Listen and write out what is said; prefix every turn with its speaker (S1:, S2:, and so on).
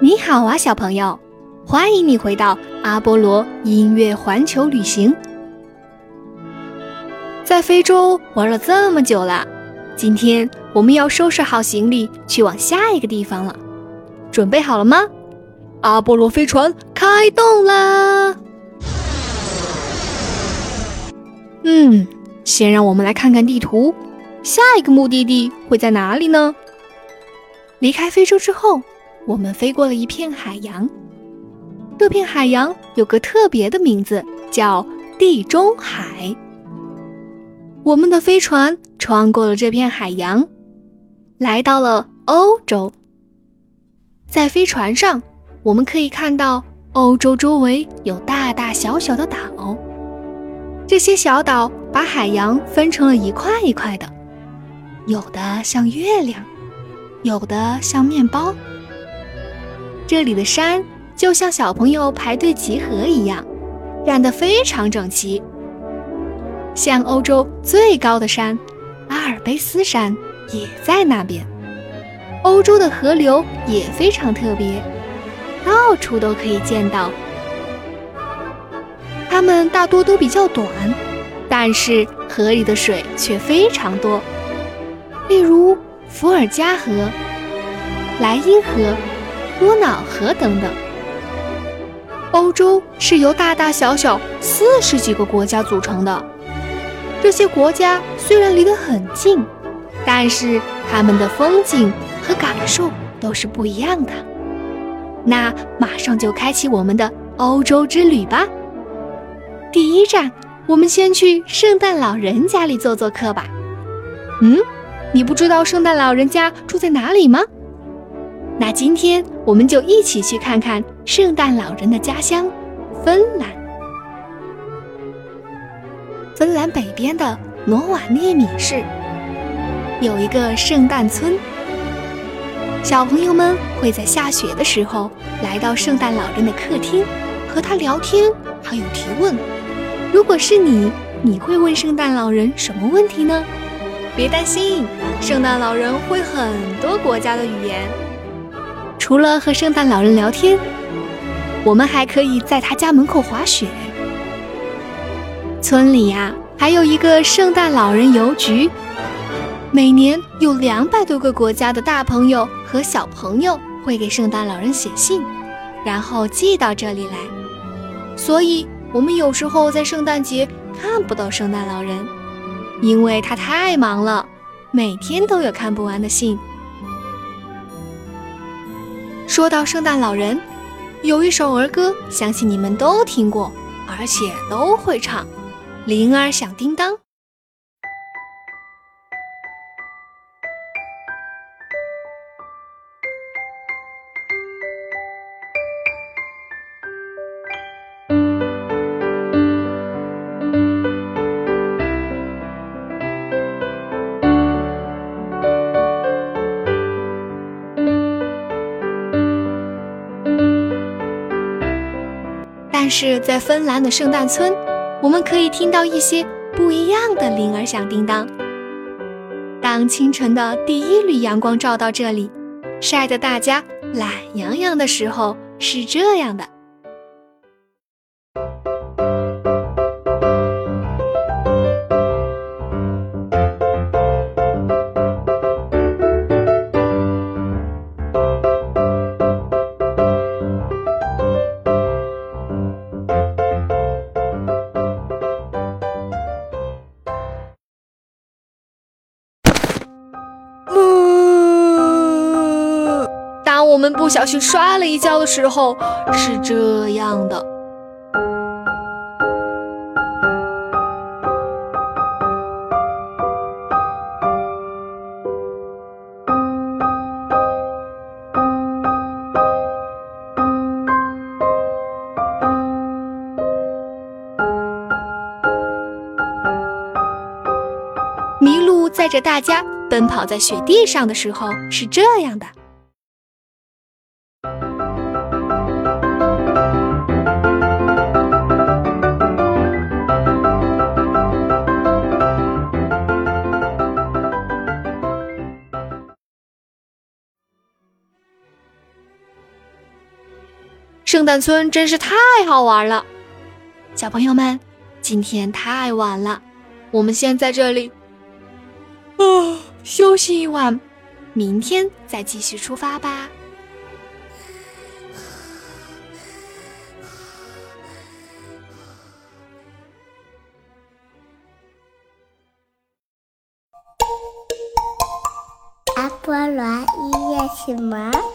S1: 你好啊，小朋友，欢迎你回到阿波罗音乐环球旅行。在非洲玩了这么久了，今天我们要收拾好行李，去往下一个地方了。准备好了吗？阿波罗飞船开动啦！嗯，先让我们来看看地图，下一个目的地会在哪里呢？离开非洲之后。我们飞过了一片海洋，这片海洋有个特别的名字，叫地中海。我们的飞船穿过了这片海洋，来到了欧洲。在飞船上，我们可以看到欧洲周围有大大小小的岛，这些小岛把海洋分成了一块一块的，有的像月亮，有的像面包。这里的山就像小朋友排队集合一样，站得非常整齐。像欧洲最高的山阿尔卑斯山也在那边。欧洲的河流也非常特别，到处都可以见到。它们大多都比较短，但是河里的水却非常多。例如伏尔加河、莱茵河。多瑙河等等。欧洲是由大大小小四十几个国家组成的。这些国家虽然离得很近，但是他们的风景和感受都是不一样的。那马上就开启我们的欧洲之旅吧。第一站，我们先去圣诞老人家里做做客吧。嗯，你不知道圣诞老人家住在哪里吗？那今天我们就一起去看看圣诞老人的家乡——芬兰。芬兰北边的罗瓦涅米市有一个圣诞村，小朋友们会在下雪的时候来到圣诞老人的客厅，和他聊天，还有提问。如果是你，你会问圣诞老人什么问题呢？别担心，圣诞老人会很多国家的语言。除了和圣诞老人聊天，我们还可以在他家门口滑雪。村里呀，还有一个圣诞老人邮局，每年有两百多个国家的大朋友和小朋友会给圣诞老人写信，然后寄到这里来。所以，我们有时候在圣诞节看不到圣诞老人，因为他太忙了，每天都有看不完的信。说到圣诞老人，有一首儿歌，相信你们都听过，而且都会唱。铃儿响叮当。但是在芬兰的圣诞村，我们可以听到一些不一样的铃儿响叮当。当清晨的第一缕阳光照到这里，晒得大家懒洋洋的时候，是这样的。我们不小心摔了一跤的时候是这样的。麋鹿载着大家奔跑在雪地上的时候是这样的。圣诞村真是太好玩了，小朋友们，今天太晚了，我们先在这里啊休息一晚，明天再继续出发吧。
S2: 阿波罗音乐启蒙。